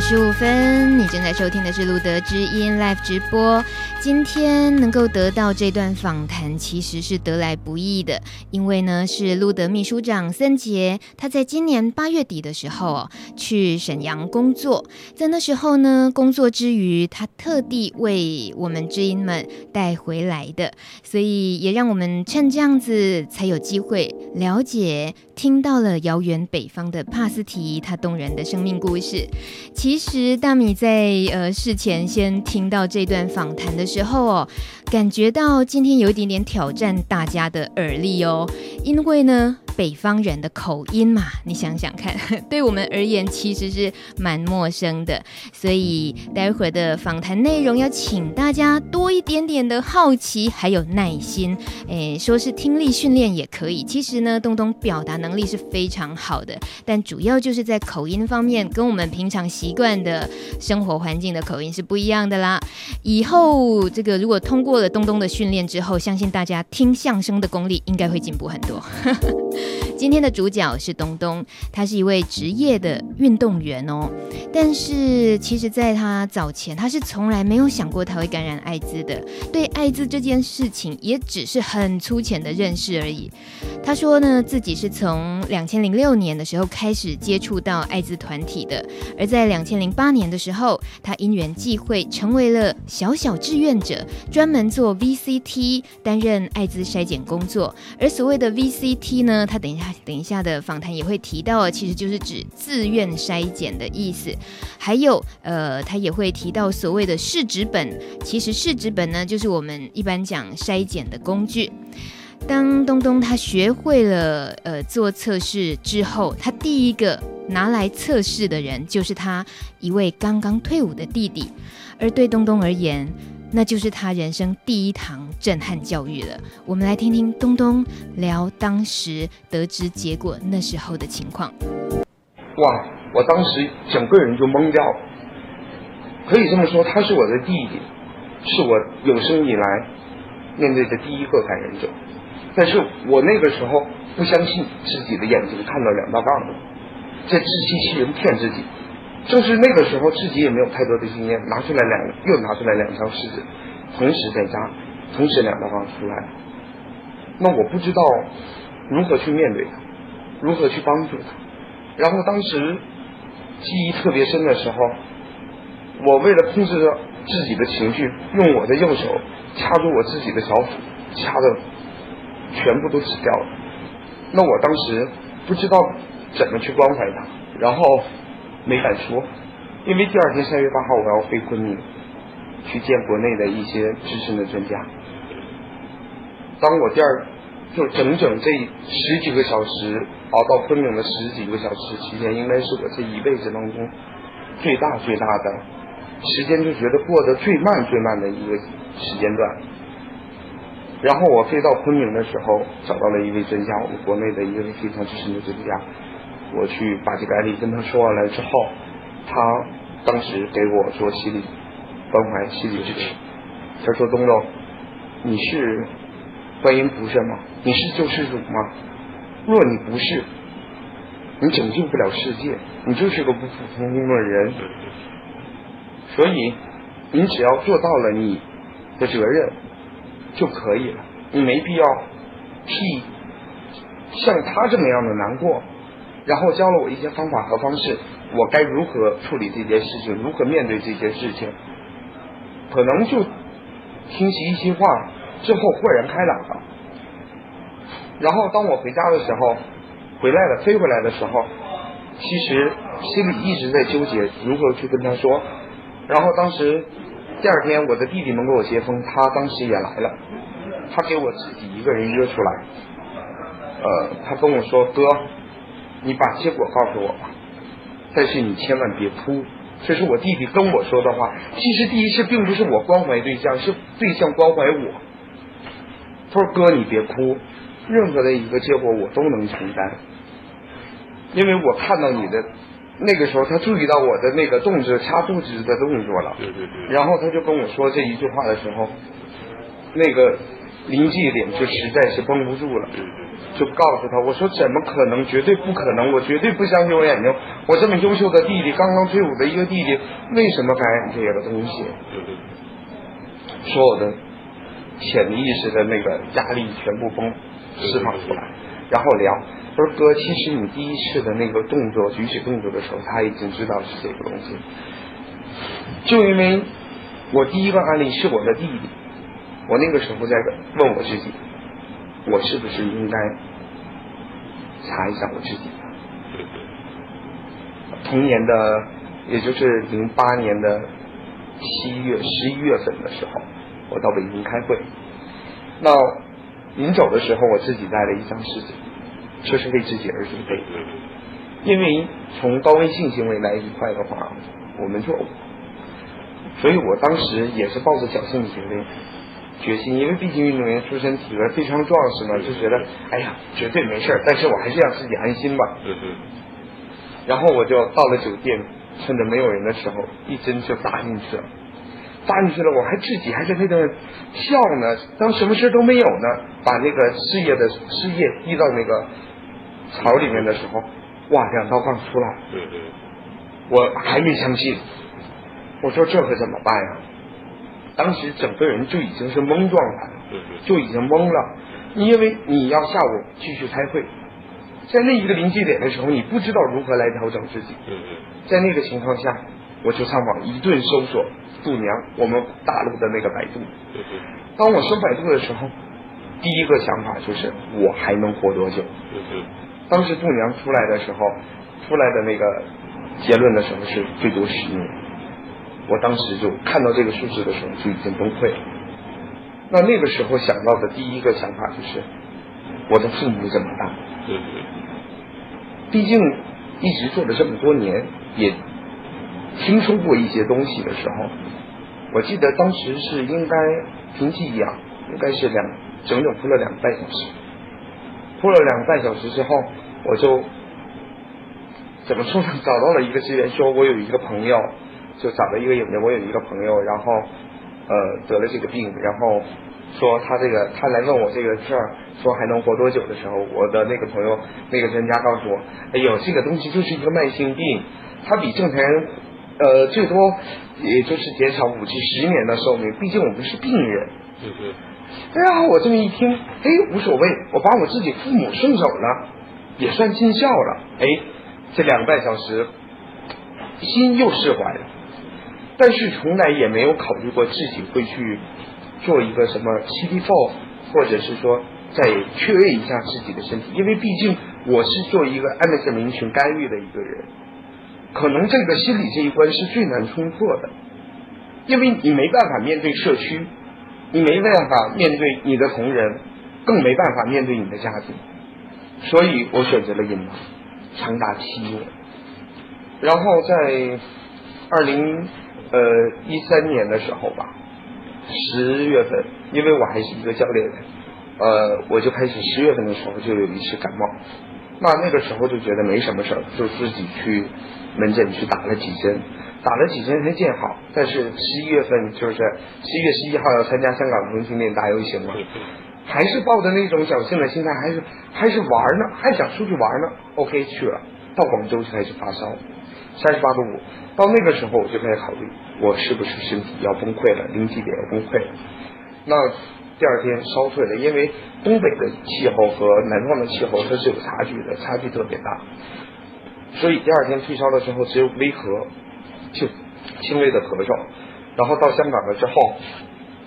十五分，你正在收听的是路德之音 Live 直播。今天能够得到这段访谈，其实是得来不易的，因为呢是路德秘书长森杰，他在今年八月底的时候去沈阳工作，在那时候呢工作之余，他特地为我们知音们带回来的，所以也让我们趁这样子才有机会了解。听到了遥远北方的帕斯提，他动人的生命故事。其实大米在呃事前先听到这段访谈的时时候哦感觉到今天有一点点挑战大家的耳力哦，因为呢。北方人的口音嘛，你想想看，对我们而言其实是蛮陌生的。所以待会儿的访谈内容要请大家多一点点的好奇，还有耐心。诶，说是听力训练也可以。其实呢，东东表达能力是非常好的，但主要就是在口音方面，跟我们平常习惯的生活环境的口音是不一样的啦。以后这个如果通过了东东的训练之后，相信大家听相声的功力应该会进步很多。今天的主角是东东，他是一位职业的运动员哦。但是其实，在他早前，他是从来没有想过他会感染艾滋的。对艾滋这件事情，也只是很粗浅的认识而已。他说呢，自己是从两千零六年的时候开始接触到艾滋团体的，而在两千零八年的时候，他因缘际会成为了小小志愿者，专门做 VCT，担任艾滋筛检工作。而所谓的 VCT 呢，他等一下等一下的访谈也会提到，其实就是指自愿筛检的意思。还有，呃，他也会提到所谓的试纸本，其实试纸本呢，就是我们一般讲筛检的工具。当东东他学会了呃做测试之后，他第一个拿来测试的人就是他一位刚刚退伍的弟弟，而对东东而言，那就是他人生第一堂震撼教育了。我们来听听东东聊当时得知结果那时候的情况。哇，我当时整个人就懵掉了，可以这么说，他是我的弟弟，是我有生以来面对的第一个感染者。但是我那个时候不相信自己的眼睛看到两道杠子，在自欺欺人骗自己。正是那个时候，自己也没有太多的经验，拿出来两又拿出来两张试纸，同时在扎，同时两道杠出来。那我不知道如何去面对他，如何去帮助他。然后当时记忆特别深的时候，我为了控制着自己的情绪，用我的右手掐住我自己的小腹，掐的。全部都死掉了，那我当时不知道怎么去关怀他，然后没敢说，因为第二天三月八号我要飞昆明去见国内的一些资深的专家。当我第二就整整这十几个小时熬到昆明的十几个小时期间，应该是我这一辈子当中最大最大的时间，就觉得过得最慢最慢的一个时间段。然后我飞到昆明的时候，找到了一位专家，我们国内的一位非常资深的专家。我去巴基百里跟他说完了之后，他当时给我做心理关怀、心理治疗。他说：“东东，你是观音菩萨吗？你是救世主吗？若你不是，你拯救不了世界，你就是个普普通通的人。所以，你只要做到了你的责任。”就可以了，你没必要替像他这么样的难过，然后教了我一些方法和方式，我该如何处理这件事情，如何面对这件事情，可能就听习一席话之后豁然开朗了。然后当我回家的时候，回来了飞回来的时候，其实心里一直在纠结如何去跟他说，然后当时。第二天，我的弟弟们给我接风，他当时也来了，他给我自己一个人约出来，呃，他跟我说：“哥，你把结果告诉我吧，但是你千万别哭。”这是我弟弟跟我说的话。其实第一次并不是我关怀对象，是对象关怀我。他说：“哥，你别哭，任何的一个结果我都能承担，因为我看到你的。”那个时候，他注意到我的那个动作，掐肚子的动作了。对对对。然后他就跟我说这一句话的时候，那个临界点就实在是绷不住了。对对对。就告诉他，我说怎么可能？绝对不可能！我绝对不相信我眼睛，我这么优秀的弟弟，刚刚退伍的一个弟弟，为什么感染这个东西？所有的潜意识的那个压力全部崩释放出来，然后聊。我说哥，其实你第一次的那个动作，举起动作的时候，他已经知道是这个东西。就因为我第一个案例是我的弟弟，我那个时候在问我自己，我是不是应该查一下我自己？同年的，也就是零八年的七月、十一月份的时候，我到北京开会。那临走的时候，我自己带了一张试纸。这是为自己而准备，因为从高危性行为来一块的话，我们就，所以我当时也是抱着侥幸心理决心，因为毕竟运动员出身，体格非常壮实嘛，就觉得哎呀绝对没事，但是我还是让自己安心吧。然后我就到了酒店，趁着没有人的时候，一针就扎进去了。扎进去了，我还自己还在那个笑呢。当什么事都没有呢，把那个事业的事业滴到那个槽里面的时候，哇，两道杠出来。我还没相信，我说这可怎么办呀？当时整个人就已经是懵状态了，就已经懵了。因为你要下午继续开会，在那一个临界点的时候，你不知道如何来调整自己。在那个情况下。我就上网一顿搜索度娘，我们大陆的那个百度。当我搜百度的时候，第一个想法就是我还能活多久？当时度娘出来的时候，出来的那个结论的时候是最多十年。我当时就看到这个数字的时候就已经崩溃了。那那个时候想到的第一个想法就是我的父母怎么办？毕竟一直做了这么多年也。听说过一些东西的时候，我记得当时是应该凭记忆啊，应该是两整整铺了两个半小时，铺了两个半小时之后，我就怎么说呢？找到了一个资源，说我有一个朋友，就找了一个影子，我有一个朋友，然后呃得了这个病，然后说他这个他来问我这个事儿，说还能活多久的时候，我的那个朋友那个专家告诉我，哎呦，这个东西就是一个慢性病，它比正常人。呃，最多也就是减少五至十年的寿命，毕竟我们是病人。对对。然后我这么一听，哎，无所谓，我把我自己父母送走了，也算尽孝了。哎，这两个半小时，心又释怀了。但是从来也没有考虑过自己会去做一个什么 CT4，或者是说再确认一下自己的身体，因为毕竟我是做一个 MSM 群干预的一个人。可能这个心理这一关是最难冲破的，因为你没办法面对社区，你没办法面对你的同仁，更没办法面对你的家庭，所以我选择了隐瞒，长达七年。然后在二零呃一三年的时候吧，十月份，因为我还是一个教练员，呃，我就开始十月份的时候就有一次感冒，那那个时候就觉得没什么事儿，就自己去。门诊去打了几针，打了几针才见好。但是十一月份就是十一月十一号要参加香港同性恋大游行嘛，还是抱着那种侥幸的心态，还是还是玩呢，还想出去玩呢。OK 去了，到广州就开始发烧，三十八度五。到那个时候我就开始考虑，我是不是身体要崩溃了，临界点要崩溃了。那第二天烧退了，因为东北的气候和南方的气候它是有差距的，差距特别大。所以第二天退烧了之后，只有微咳，就轻微的咳嗽，然后到香港了之后，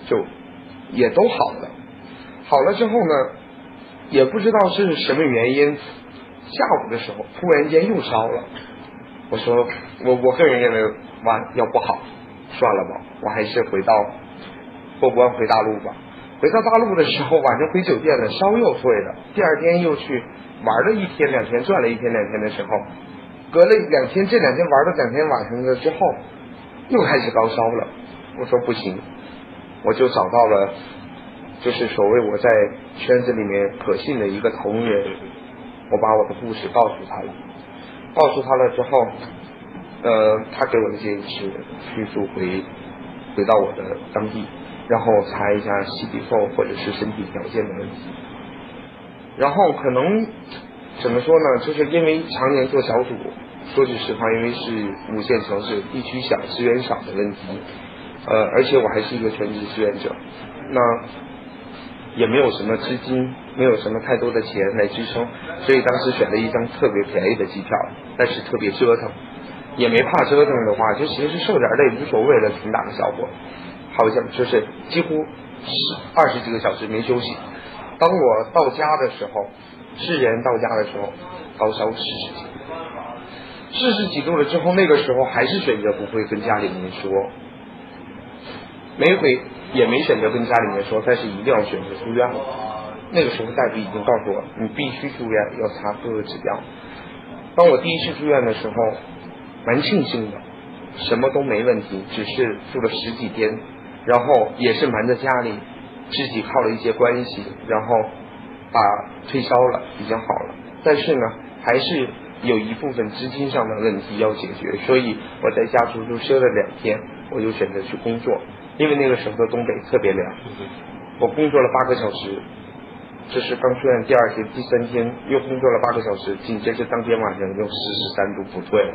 就也都好了。好了之后呢，也不知道是什么原因，下午的时候突然间又烧了。我说我我个人认为哇要不好，算了吧，我还是回到过关回大陆吧。回到大陆的时候，晚上回酒店了，烧又退了。第二天又去玩了一天两天，转了一天两天的时候。隔了两天，这两天玩了两天晚上了之后，又开始高烧了。我说不行，我就找到了，就是所谓我在圈子里面可信的一个同仁，我把我的故事告诉他了，告诉他了之后，呃，他给我的建议是迅速回回到我的当地，然后查一下 CT4 或者是身体条件的问题，然后可能。怎么说呢？就是因为常年做小组，说句实话，因为是五线城市，地区小，资源少的问题，呃，而且我还是一个全职志愿者，那也没有什么资金，没有什么太多的钱来支撑，所以当时选了一张特别便宜的机票，但是特别折腾，也没怕折腾的话，就其实受点累无所谓的，挺大的效果，好像就是几乎十二十几个小时没休息。当我到家的时候，是人到家的时候，高烧四十几度，四十几度了之后，那个时候还是选择不会跟家里面说，没回也没选择跟家里面说，但是一定要选择住院了。那个时候大夫已经告诉我，你必须住院，要查各个指标。当我第一次住院的时候，蛮庆幸的，什么都没问题，只是住了十几天，然后也是瞒着家里。自己靠了一些关系，然后把退烧了，已经好了。但是呢，还是有一部分资金上的问题要解决，所以我在家足足休了两天，我就选择去工作。因为那个时候的东北特别凉，我工作了八个小时，这是刚出院第二天、第三天又工作了八个小时，紧接着当天晚上又四十三度不退了。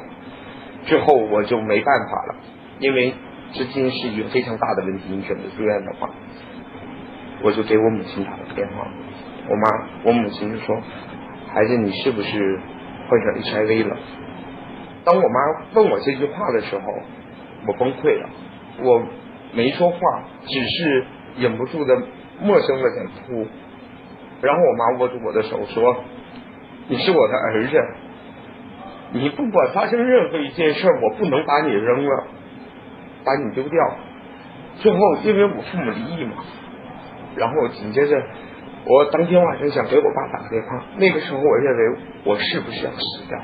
最后我就没办法了，因为资金是一个非常大的问题，你选择住院的话。我就给我母亲打了电话，我妈，我母亲就说：“孩子，你是不是患上 HIV 了？”当我妈问我这句话的时候，我崩溃了，我没说话，只是忍不住的陌生的想哭。然后我妈握住我的手说：“你是我的儿子，你不管发生任何一件事，我不能把你扔了，把你丢掉。”最后，因为我父母离异嘛。然后紧接着，我当天晚上想给我爸打个电话。那个时候，我认为我是不是要死掉？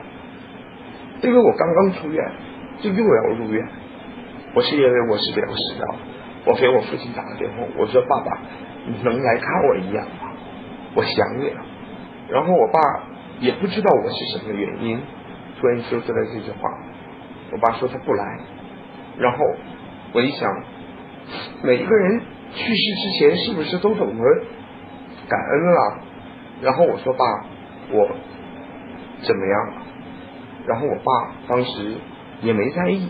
因为我刚刚出院，就又要入院。我是因为我是不是要死掉？我给我父亲打了电话，我说：“爸爸，你能来看我一眼吗？我想你了。”然后我爸也不知道我是什么原因，突然说出来这句话。我爸说他不来。然后我一想，每一个人。去世之前是不是都懂得感恩了？然后我说爸，我怎么样？然后我爸当时也没在意，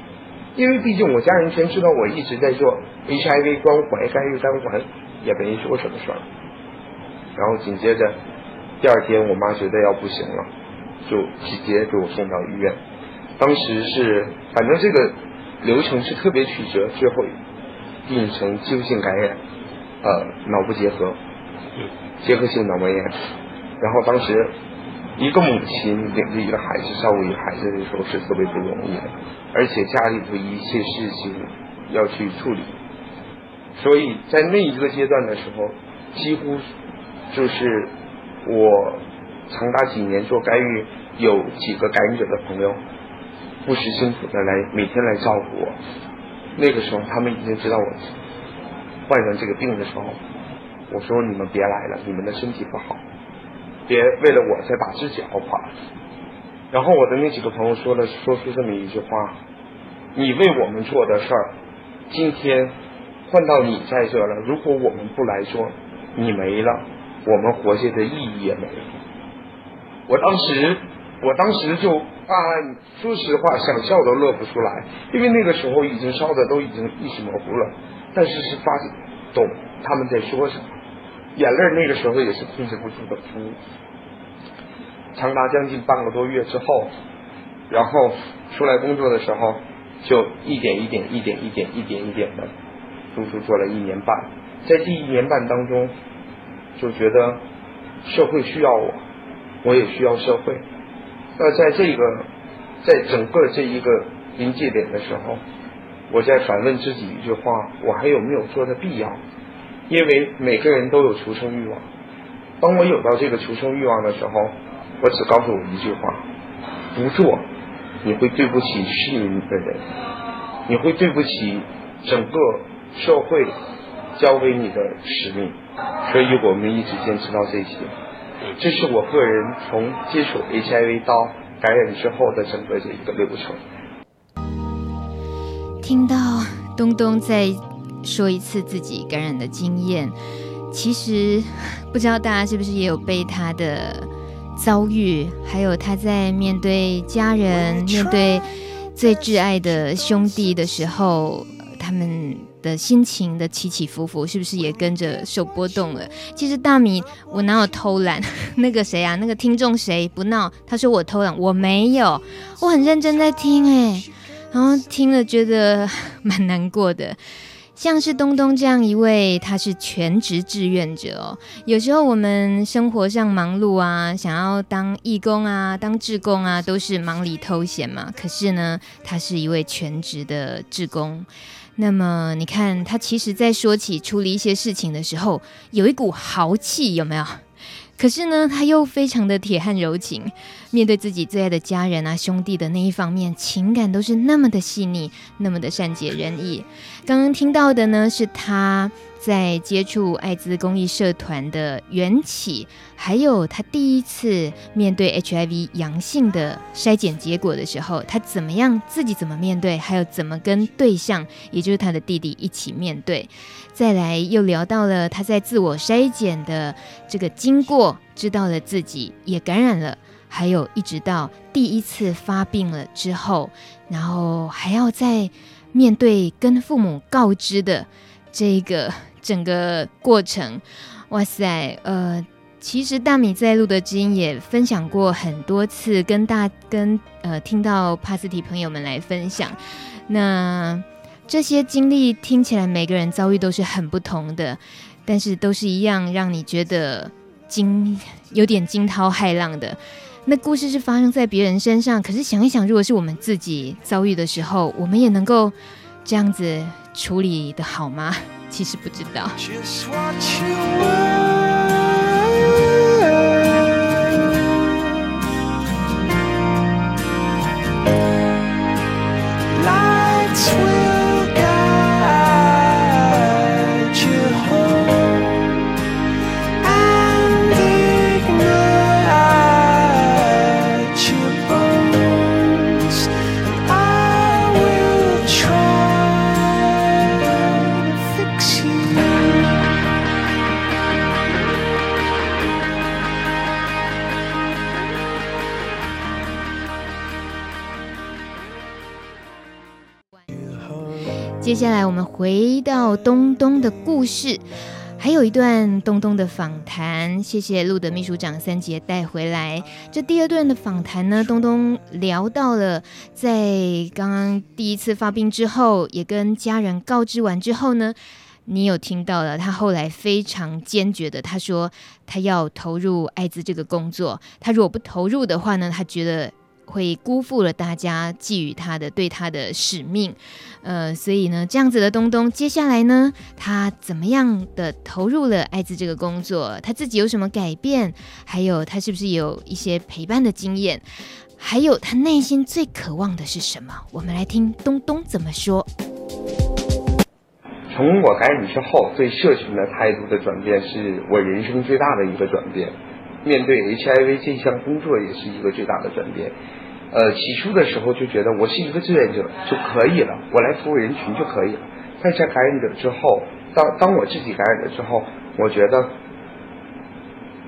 因为毕竟我家人全知道我一直在做 HIV 关怀干预单环，也没说什么事儿。然后紧接着第二天，我妈觉得要不行了，就直接给我送到医院。当时是反正这个流程是特别曲折，最后。病成急性感染，呃，脑部结核，结核性脑膜炎。然后当时一个母亲领着一个孩子照顾一个孩子的时候是特别不容易的，而且家里头一切事情要去处理，所以在那一个阶段的时候，几乎就是我长达几年做干预，有几个感染者的朋友不辞辛苦的来每天来照顾我。那个时候，他们已经知道我患上这个病的时候，我说你们别来了，你们的身体不好，别为了我再把自己熬垮。然后我的那几个朋友说了，说出这么一句话：你为我们做的事儿，今天换到你在这了，如果我们不来做，你没了，我们活下的意义也没了。我当时，我当时就。啊，说实话，想笑都乐不出来，因为那个时候已经烧的都已经意识模糊了，但是是发懂他们在说什么，眼泪那个时候也是控制不住的哭。长达将近半个多月之后，然后出来工作的时候，就一点一点、一点一点、一点一点的，足足做了一年半。在第一年半当中，就觉得社会需要我，我也需要社会。那在这个，在整个这一个临界点的时候，我在反问自己一句话：我还有没有做的必要？因为每个人都有求生欲望。当我有到这个求生欲望的时候，我只告诉我一句话：不做，你会对不起是你的人，你会对不起整个社会交给你的使命。所以我们一直坚持到这些。这是我个人从接触 HIV 到感染之后的整个这一个流程。听到东东在说一次自己感染的经验，其实 不知道大家是不是也有被他的遭遇，还有他在面对家人、面对最挚爱的兄弟的时候，他们的心情的起起伏伏，是不是也跟着受波动了？其实大米，我哪有偷懒？那个谁啊，那个听众谁不闹？他说我偷懒，我没有，我很认真在听哎，然后听了觉得 蛮难过的。像是东东这样一位，他是全职志愿者哦。有时候我们生活上忙碌啊，想要当义工啊、当志工啊，都是忙里偷闲嘛。可是呢，他是一位全职的志工。那么你看，他其实在说起处理一些事情的时候，有一股豪气，有没有？可是呢，他又非常的铁汉柔情，面对自己最爱的家人啊、兄弟的那一方面，情感都是那么的细腻，那么的善解人意。刚刚听到的呢，是他在接触艾滋公益社团的缘起，还有他第一次面对 HIV 阳性的筛检结果的时候，他怎么样自己怎么面对，还有怎么跟对象，也就是他的弟弟一起面对。再来又聊到了他在自我筛检的这个经过，知道了自己也感染了，还有一直到第一次发病了之后，然后还要再面对跟父母告知的这个。整个过程，哇塞，呃，其实大米在露德知音也分享过很多次，跟大跟呃听到帕斯提朋友们来分享，那这些经历听起来每个人遭遇都是很不同的，但是都是一样让你觉得惊有点惊涛骇浪的。那故事是发生在别人身上，可是想一想，如果是我们自己遭遇的时候，我们也能够这样子处理的好吗？其实不知道。接下来我们回到东东的故事，还有一段东东的访谈。谢谢路德秘书长三杰带回来。这第二段的访谈呢，东东聊到了在刚刚第一次发病之后，也跟家人告知完之后呢，你有听到了他后来非常坚决的，他说他要投入艾滋这个工作。他如果不投入的话呢，他觉得。会辜负了大家寄予他的对他的使命，呃，所以呢，这样子的东东，接下来呢，他怎么样的投入了艾滋这个工作？他自己有什么改变？还有他是不是有一些陪伴的经验？还有他内心最渴望的是什么？我们来听东东怎么说。从我感染之后，对社群的态度的转变，是我人生最大的一个转变。面对 HIV 这项工作，也是一个最大的转变。呃，起初的时候就觉得我是一个志愿者就可以了，我来服务人群就可以了。但在感染者之后，当当我自己感染了之后，我觉得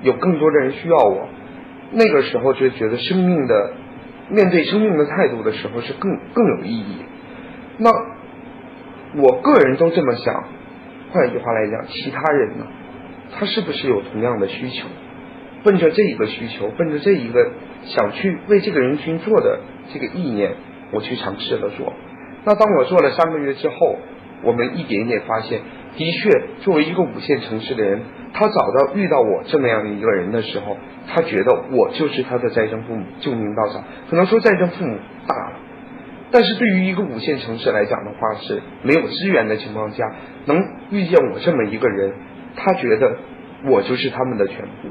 有更多的人需要我，那个时候就觉得生命的面对生命的态度的时候是更更有意义。那我个人都这么想，换一句话来讲，其他人呢，他是不是有同样的需求？奔着这一个需求，奔着这一个想去为这个人群做的这个意念，我去尝试了做。那当我做了三个月之后，我们一点一点发现，的确，作为一个五线城市的人，他找到遇到我这么样的一个人的时候，他觉得我就是他的再生父母，救命稻草。可能说再生父母大了，但是对于一个五线城市来讲的话，是没有资源的情况下，能遇见我这么一个人，他觉得我就是他们的全部。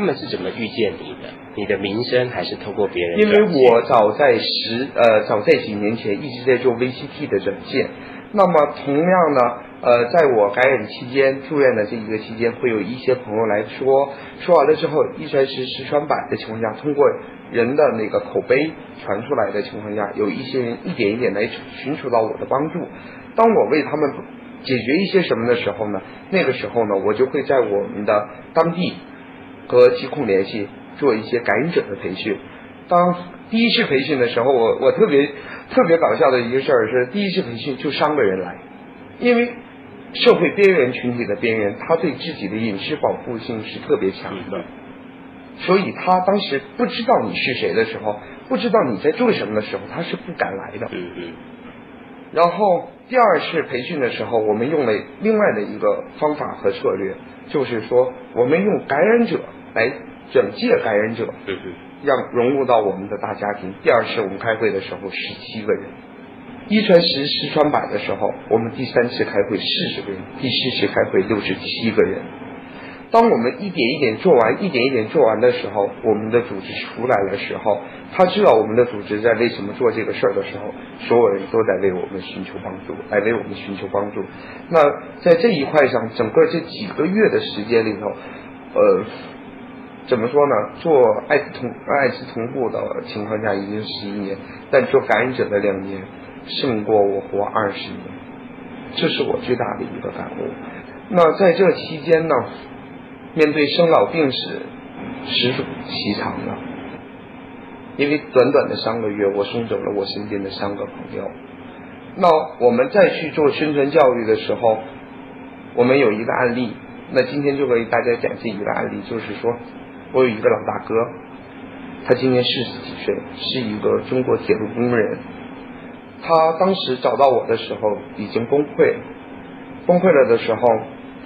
他们是怎么遇见你的？你的名声还是透过别人？因为我早在十呃早在几年前一直在做 VCT 的软件。那么同样呢，呃，在我感染期间住院的这一个期间，会有一些朋友来说，说完了之后一传十十传百的情况下，通过人的那个口碑传出来的情况下，有一些人一点一点来寻求到我的帮助。当我为他们解决一些什么的时候呢，那个时候呢，我就会在我们的当地。和疾控联系做一些感染者的培训。当第一次培训的时候，我我特别特别搞笑的一个事儿是，第一次培训就三个人来，因为社会边缘群体的边缘，他对自己的隐私保护性是特别强的，所以他当时不知道你是谁的时候，不知道你在做什么的时候，他是不敢来的。嗯嗯。然后第二次培训的时候，我们用了另外的一个方法和策略，就是说我们用感染者来转介感染者。对对。让融入到我们的大家庭。第二次我们开会的时候，十七个人；一传十，十传百的时候，我们第三次开会四十个人，第四次开会六十七个人。当我们一点一点做完，一点一点做完的时候，我们的组织出来的时候，他知道我们的组织在为什么做这个事儿的时候，所有人都在为我们寻求帮助，来为我们寻求帮助。那在这一块上，整个这几个月的时间里头，呃。怎么说呢？做艾滋同艾滋同步的情况下已经十一年，但做感染者的两年胜过我活二十年，这是我最大的一个感悟。那在这期间呢，面对生老病死，实属凄惨的。因为短短的三个月，我送走了我身边的三个朋友。那我们再去做宣传教育的时候，我们有一个案例。那今天就给大家讲这一个案例，就是说。我有一个老大哥，他今年四十几岁，是一个中国铁路工人。他当时找到我的时候已经崩溃，崩溃了的时候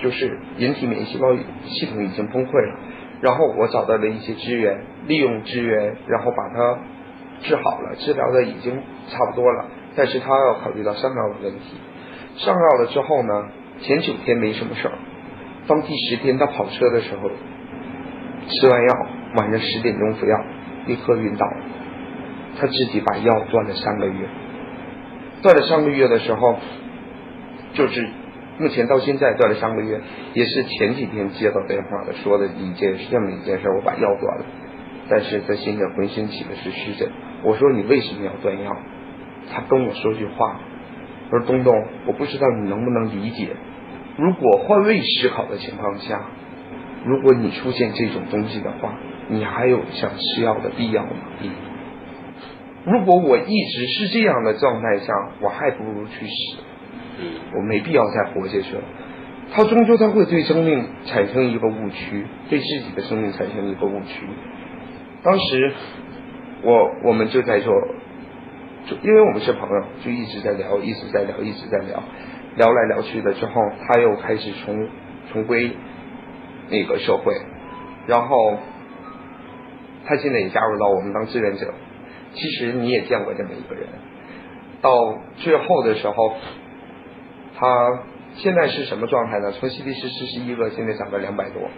就是人体免疫细胞系统已经崩溃了。然后我找到了一些资源，利用资源，然后把它治好了，治疗的已经差不多了。但是他要考虑到上药的问题，上药了之后呢，前九天没什么事儿，当第十天他跑车的时候。吃完药，晚上十点钟服药，立刻晕倒。他自己把药断了三个月，断了三个月的时候，就是目前到现在断了三个月，也是前几天接到电话的，说的一件这么一件事，我把药断了。但是他现在浑身起的是湿疹。我说你为什么要断药？他跟我说句话，他说东东，我不知道你能不能理解，如果换位思考的情况下。如果你出现这种东西的话，你还有想吃药的必要吗？嗯。如果我一直是这样的状态下，我还不如去死。我没必要再活下去了。他终究他会对生命产生一个误区，对自己的生命产生一个误区。当时我我们就在做，就因为我们是朋友，就一直在聊，一直在聊，一直在聊，聊来聊去的之后，他又开始重重归。那个社会，然后他现在也加入到我们当志愿者。其实你也见过这么一个人，到最后的时候，他现在是什么状态呢？从 CT 值四十一个，现在涨到两百多。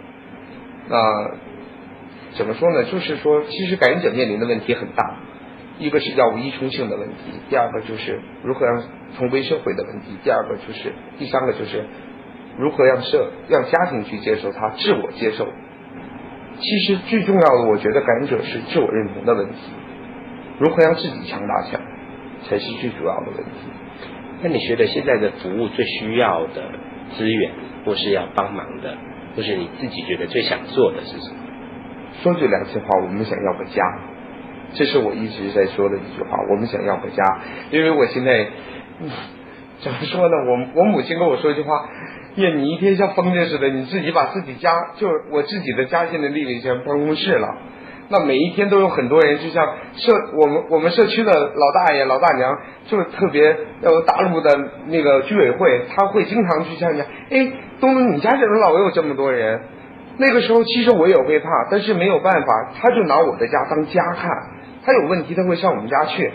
那怎么说呢？就是说，其实感染者面临的问题很大，一个是药物依从性的问题，第二个就是如何让重归社会的问题，第二个就是第三个就是。如何让社让家庭去接受他，自我接受？其实最重要的，我觉得感染者是自我认同的问题。如何让自己强大起来，才是最主要的问题。那你觉得现在的服务最需要的资源，或是要帮忙的，或是你自己觉得最想做的是什么？说句良心话，我们想要个家，这是我一直在说的一句话。我们想要个家，因为我现在，怎么说呢？我我母亲跟我说一句话。耶，你一天像疯子似的，你自己把自己家，就我自己的家现在立了一间办公室了。那每一天都有很多人，就像社我们我们社区的老大爷老大娘，就是特别呃大陆的那个居委会，他会经常去向人家，哎，东东，你家怎么老有这么多人？那个时候其实我也会怕，但是没有办法，他就拿我的家当家看，他有问题他会上我们家去。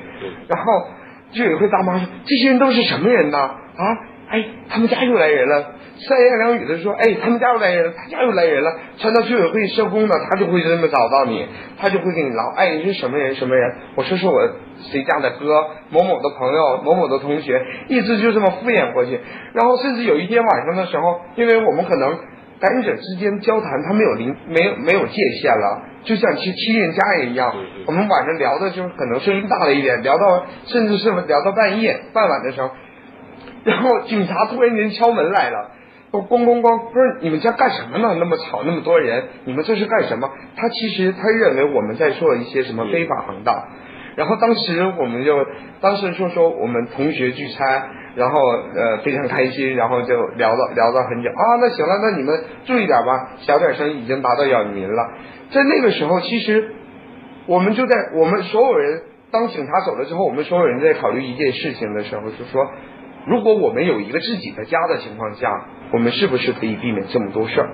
然后居委会大妈说：“这些人都是什么人呢？啊，哎，他们家又来人了。”三言两语的说，哎，他们家又来人了，他家又来人了。传到居委会社工呢，他就会这么找到你，他就会跟你聊，哎，你是什么人？什么人？我说是我谁家的哥，某某的朋友，某某的同学，一直就这么敷衍过去。然后甚至有一天晚上的时候，因为我们可能感染者之间交谈，他没有临，没有没有界限了，就像去亲人家人一样。我们晚上聊的就可能声音大了一点，聊到甚至是聊到半夜傍晚的时候，然后警察突然间敲门来了。咣咣咣咣，不是你们家干什么呢？那么吵，那么多人，你们这是干什么？他其实他认为我们在做一些什么非法行当。然后当时我们就当时就说我们同学聚餐，然后呃非常开心，然后就聊到聊到很久啊，那行了，那你们注意点吧，小点声已经达到扰民了。在那个时候，其实我们就在我们所有人当警察走了之后，我们所有人在考虑一件事情的时候，就说，如果我们有一个自己的家的情况下，我们是不是可以避免这么多事儿？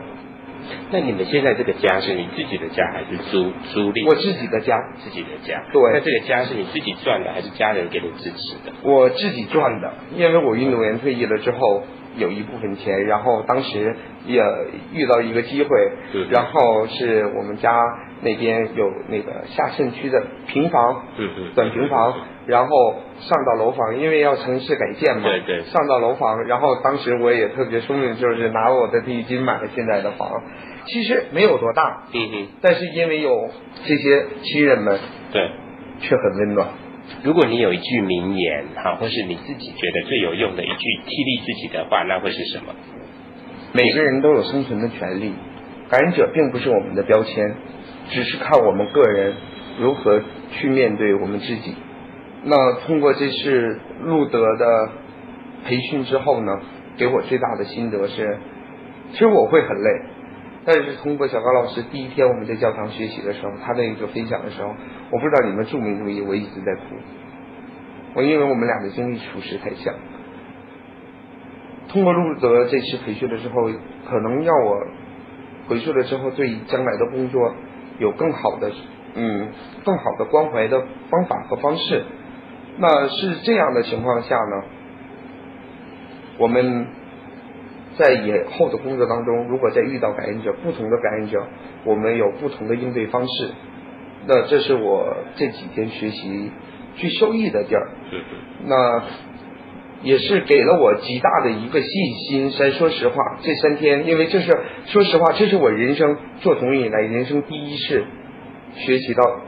那你们现在这个家是你自己的家还是租租赁？我自己的家，自己的家。对。那这个家是你自己赚的还是家人给你支持的？我自己赚的，因为我运动员退役了之后有一部分钱，然后当时也遇到一个机会，对然后是我们家那边有那个下胜区的平房，嗯嗯，短平房。然后上到楼房，因为要城市改建嘛。对对。上到楼房，然后当时我也特别聪明，就是拿我的第一金买了现在的房。其实没有多大。嗯嗯。但是因为有这些亲人们。对。却很温暖。如果你有一句名言哈，或是你自己觉得最有用的一句激励自己的话，那会是什么？每个人都有生存的权利，感染者并不是我们的标签，只是看我们个人如何去面对我们自己。那通过这次路德的培训之后呢，给我最大的心得是，其实我会很累，但是通过小高老师第一天我们在教堂学习的时候，他那个分享的时候，我不知道你们注没注意，我一直在哭。我因为我们俩的经历属实太像。通过路德这次培训的时候，可能让我回去了之后对将来的工作有更好的嗯更好的关怀的方法和方式。那是这样的情况下呢，我们在以后的工作当中，如果再遇到感染者，不同的感染者，我们有不同的应对方式。那这是我这几天学习最受益的地儿。那也是给了我极大的一个信心。先说实话，这三天，因为这是说实话，这是我人生做同仁以来人生第一次学习到。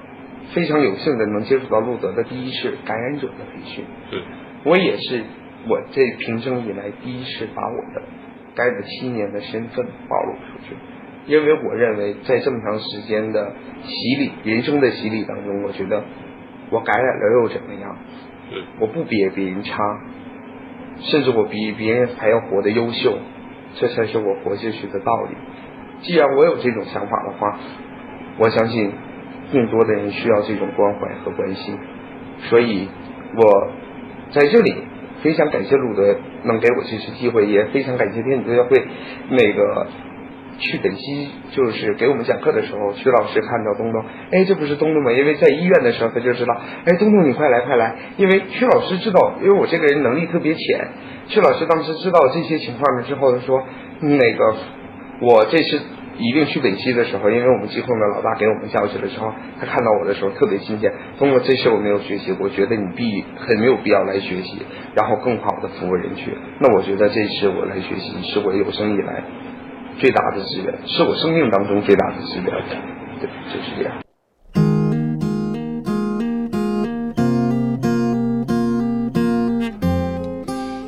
非常有幸的能接触到路德的第一次感染者的培训，对，我也是我这平生以来第一次把我的该的七年的身份暴露出去，因为我认为在这么长时间的洗礼、人生的洗礼当中，我觉得我感染了又怎么样？嗯，我不比别人差，甚至我比别人还要活得优秀，这才是我活下去的道理。既然我有这种想法的话，我相信。更多的人需要这种关怀和关心，所以我在这里非常感谢路德能给我这次机会，也非常感谢天主教会那个去本溪就是给我们讲课的时候，曲老师看到东东，哎，这不是东东吗？因为在医院的时候他就知道，哎，东东你快来快来，因为曲老师知道，因为我这个人能力特别浅，曲老师当时知道这些情况了之后，他说那个我这次。一定去本溪的时候，因为我们疾控的老大给我们叫去的时候，他看到我的时候特别新鲜。通过这次我没有学习，我觉得你必很没有必要来学习，然后更好的服务人群。那我觉得这次我来学习是我有生以来最大的资源，是我生命当中最大的资源。对，就是这样。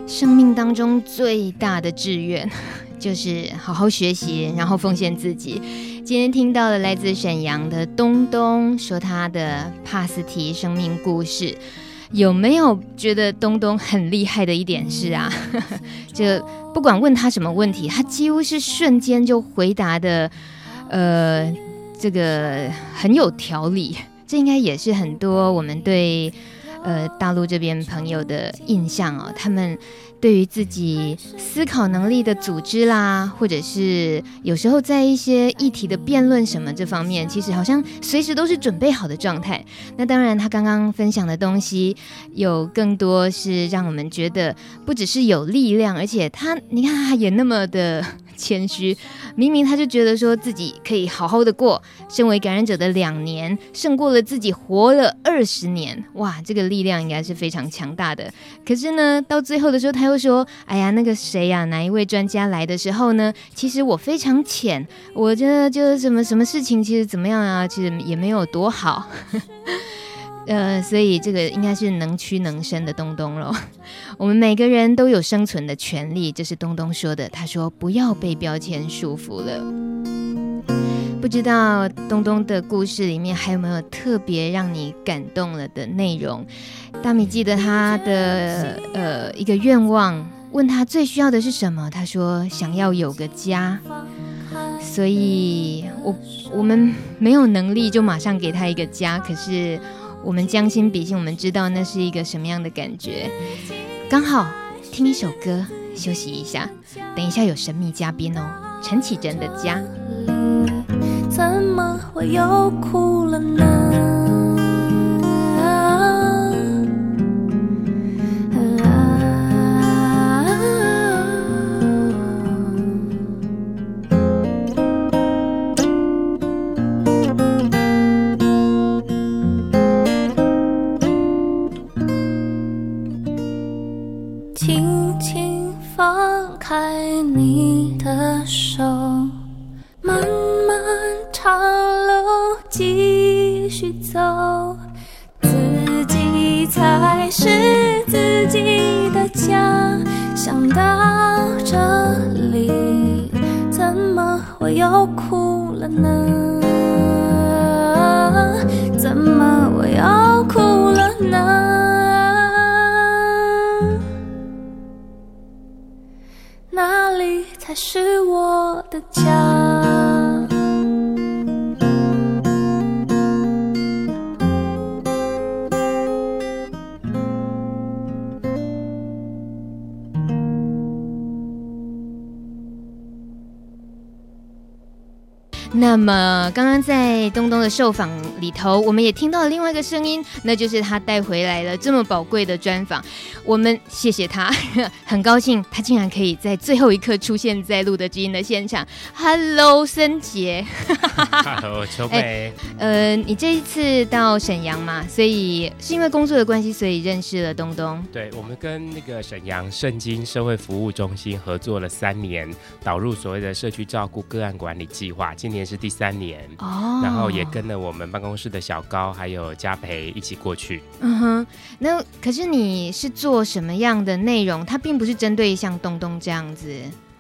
生命当中最大的志愿。就是好好学习，然后奉献自己。今天听到了来自沈阳的东东说他的帕斯提生命故事，有没有觉得东东很厉害的一点是啊？就不管问他什么问题，他几乎是瞬间就回答的，呃，这个很有条理。这应该也是很多我们对呃大陆这边朋友的印象哦，他们。对于自己思考能力的组织啦，或者是有时候在一些议题的辩论什么这方面，其实好像随时都是准备好的状态。那当然，他刚刚分享的东西有更多是让我们觉得不只是有力量，而且他，你看他也那么的。谦虚，明明他就觉得说自己可以好好的过，身为感染者的两年，胜过了自己活了二十年，哇，这个力量应该是非常强大的。可是呢，到最后的时候，他又说：“哎呀，那个谁呀，哪一位专家来的时候呢？其实我非常浅，我觉得就是什么什么事情，其实怎么样啊，其实也没有多好。”呃，所以这个应该是能屈能伸的东东喽。我们每个人都有生存的权利，这是东东说的。他说不要被标签束缚了。不知道东东的故事里面还有没有特别让你感动了的内容？大米记得他的呃一个愿望，问他最需要的是什么？他说想要有个家。所以我我们没有能力就马上给他一个家，可是。我们将心比心，我们知道那是一个什么样的感觉。刚好听一首歌，休息一下。等一下有神秘嘉宾哦，陈绮贞的家。怎么会又哭了呢？东东的受访里头，我们也听到了另外一个声音，那就是他带回来了这么宝贵的专访。我们谢谢他，很高兴他竟然可以在最后一刻出现在露德基因的现场。Hello，森杰。Hello，秋梅。欸，呃，你这一次到沈阳嘛，所以是因为工作的关系，所以认识了东东。对，我们跟那个沈阳圣经社会服务中心合作了三年，导入所谓的社区照顾个案管理计划。今年。是第三年哦，然后也跟了我们办公室的小高还有嘉培一起过去。嗯哼，那可是你是做什么样的内容？它并不是针对像东东这样子。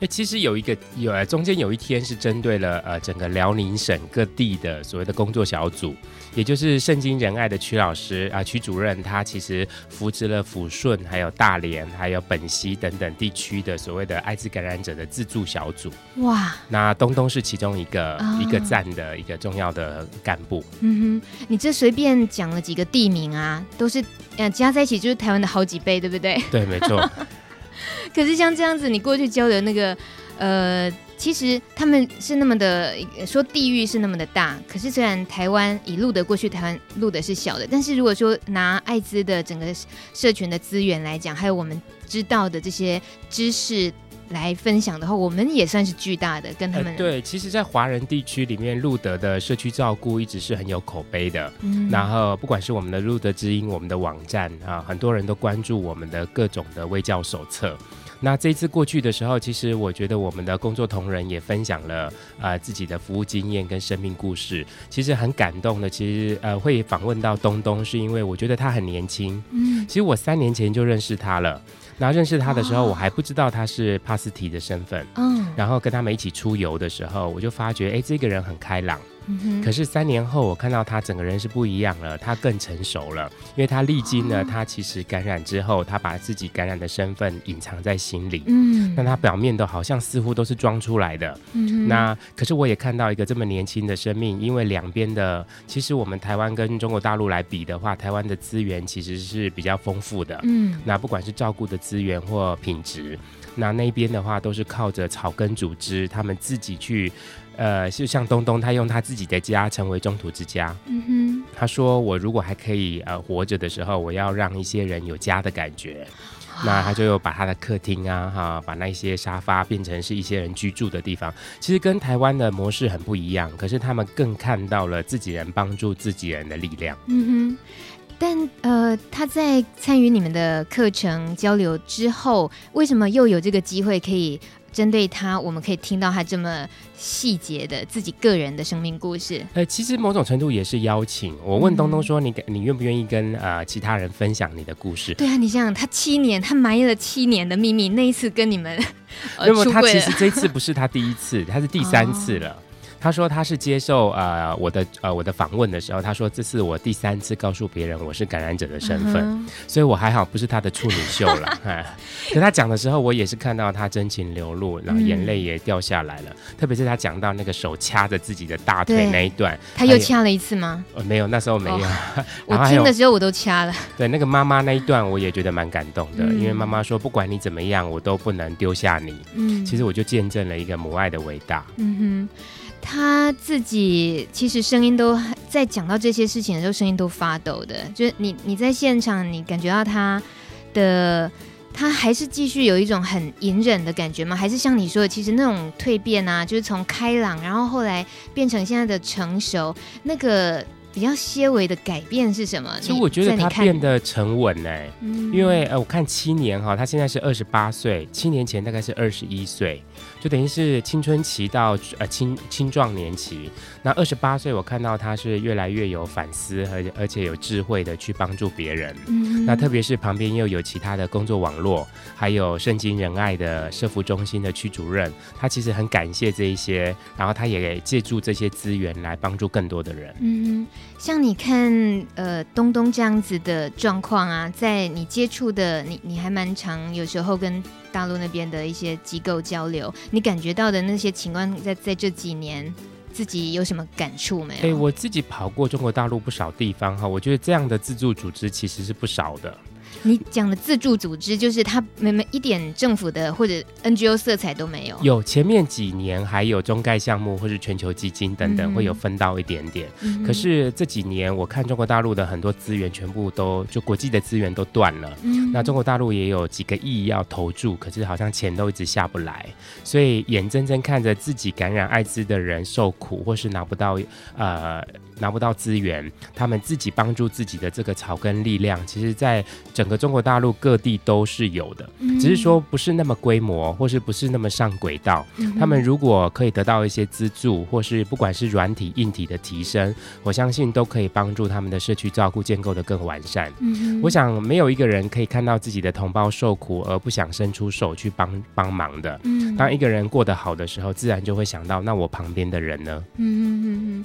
哎，其实有一个有中间有一天是针对了呃整个辽宁省各地的所谓的工作小组，也就是圣经仁爱的曲老师啊、呃、曲主任，他其实扶持了抚顺、还有大连、还有本溪等等地区的所谓的艾滋感染者的自助小组。哇，那东东是其中一个、哦、一个站的一个重要的干部。嗯哼，你这随便讲了几个地名啊，都是呃加在一起就是台湾的好几倍，对不对？对，没错。可是像这样子，你过去教的那个，呃，其实他们是那么的说地域是那么的大。可是虽然台湾以路德过去，台湾路德是小的，但是如果说拿艾滋的整个社群的资源来讲，还有我们知道的这些知识来分享的话，我们也算是巨大的。跟他们、呃、对，其实，在华人地区里面，路德的社区照顾一直是很有口碑的。嗯，然后不管是我们的路德之音，我们的网站啊，很多人都关注我们的各种的微教手册。那这一次过去的时候，其实我觉得我们的工作同仁也分享了呃自己的服务经验跟生命故事，其实很感动的。其实呃会访问到东东，是因为我觉得他很年轻。嗯，其实我三年前就认识他了。然后认识他的时候，我还不知道他是帕斯提的身份。嗯，然后跟他们一起出游的时候，我就发觉，哎，这个人很开朗。可是三年后，我看到他整个人是不一样了，他更成熟了，因为他历经了他其实感染之后，他把自己感染的身份隐藏在心里，嗯，那他表面都好像似乎都是装出来的，嗯，那可是我也看到一个这么年轻的生命，因为两边的，其实我们台湾跟中国大陆来比的话，台湾的资源其实是比较丰富的，嗯，那不管是照顾的资源或品质，那那边的话都是靠着草根组织，他们自己去。呃，就像东东，他用他自己的家成为中途之家。嗯哼，他说：“我如果还可以呃活着的时候，我要让一些人有家的感觉。”那他就把他的客厅啊，哈，把那些沙发变成是一些人居住的地方。其实跟台湾的模式很不一样，可是他们更看到了自己人帮助自己人的力量。嗯哼，但呃，他在参与你们的课程交流之后，为什么又有这个机会可以？针对他，我们可以听到他这么细节的自己个人的生命故事？呃，其实某种程度也是邀请。我问东东说你：“你你愿不愿意跟呃其他人分享你的故事？”对啊，你想想，他七年，他埋了七年的秘密，那一次跟你们，那么他其实这次不是他第一次，他是第三次了。哦他说他是接受呃我的呃我的访问的时候，他说这是我第三次告诉别人我是感染者的身份，嗯、所以我还好不是他的处女秀了。哎，可他讲的时候，我也是看到他真情流露，然后眼泪也掉下来了。嗯、特别是他讲到那个手掐着自己的大腿那一段，他又掐了一次吗？呃，没有，那时候没有。哦、我听的时候我都掐了。对，那个妈妈那一段我也觉得蛮感动的，嗯、因为妈妈说不管你怎么样，我都不能丢下你。嗯，其实我就见证了一个母爱的伟大。嗯哼。他自己其实声音都在讲到这些事情的时候，声音都发抖的。就是你你在现场，你感觉到他的他还是继续有一种很隐忍的感觉吗？还是像你说的，其实那种蜕变啊，就是从开朗，然后后来变成现在的成熟，那个比较些微的改变是什么？其实我觉得他变得沉稳呢、欸，嗯、因为呃，我看七年哈，他现在是二十八岁，七年前大概是二十一岁。就等于是青春期到呃青青壮年期，那二十八岁，我看到他是越来越有反思和而且有智慧的去帮助别人。嗯，那特别是旁边又有其他的工作网络，还有圣经仁爱的社福中心的区主任，他其实很感谢这一些，然后他也借助这些资源来帮助更多的人。嗯，像你看呃东东这样子的状况啊，在你接触的你你还蛮常有时候跟。大陆那边的一些机构交流，你感觉到的那些情况，在在这几年自己有什么感触没有？哎，我自己跑过中国大陆不少地方哈，我觉得这样的自助组织其实是不少的。你讲的自助组织，就是它没没一点政府的或者 NGO 色彩都没有。有前面几年还有中概项目或是全球基金等等，会有分到一点点。嗯、可是这几年我看中国大陆的很多资源全部都就国际的资源都断了。嗯、那中国大陆也有几个亿要投注，可是好像钱都一直下不来，所以眼睁睁看着自己感染艾滋的人受苦，或是拿不到呃。拿不到资源，他们自己帮助自己的这个草根力量，其实在整个中国大陆各地都是有的，嗯、只是说不是那么规模，或是不是那么上轨道。嗯、他们如果可以得到一些资助，或是不管是软体、硬体的提升，我相信都可以帮助他们的社区照顾建构的更完善。嗯、我想没有一个人可以看到自己的同胞受苦而不想伸出手去帮帮忙的。嗯、当一个人过得好的时候，自然就会想到，那我旁边的人呢？嗯嗯嗯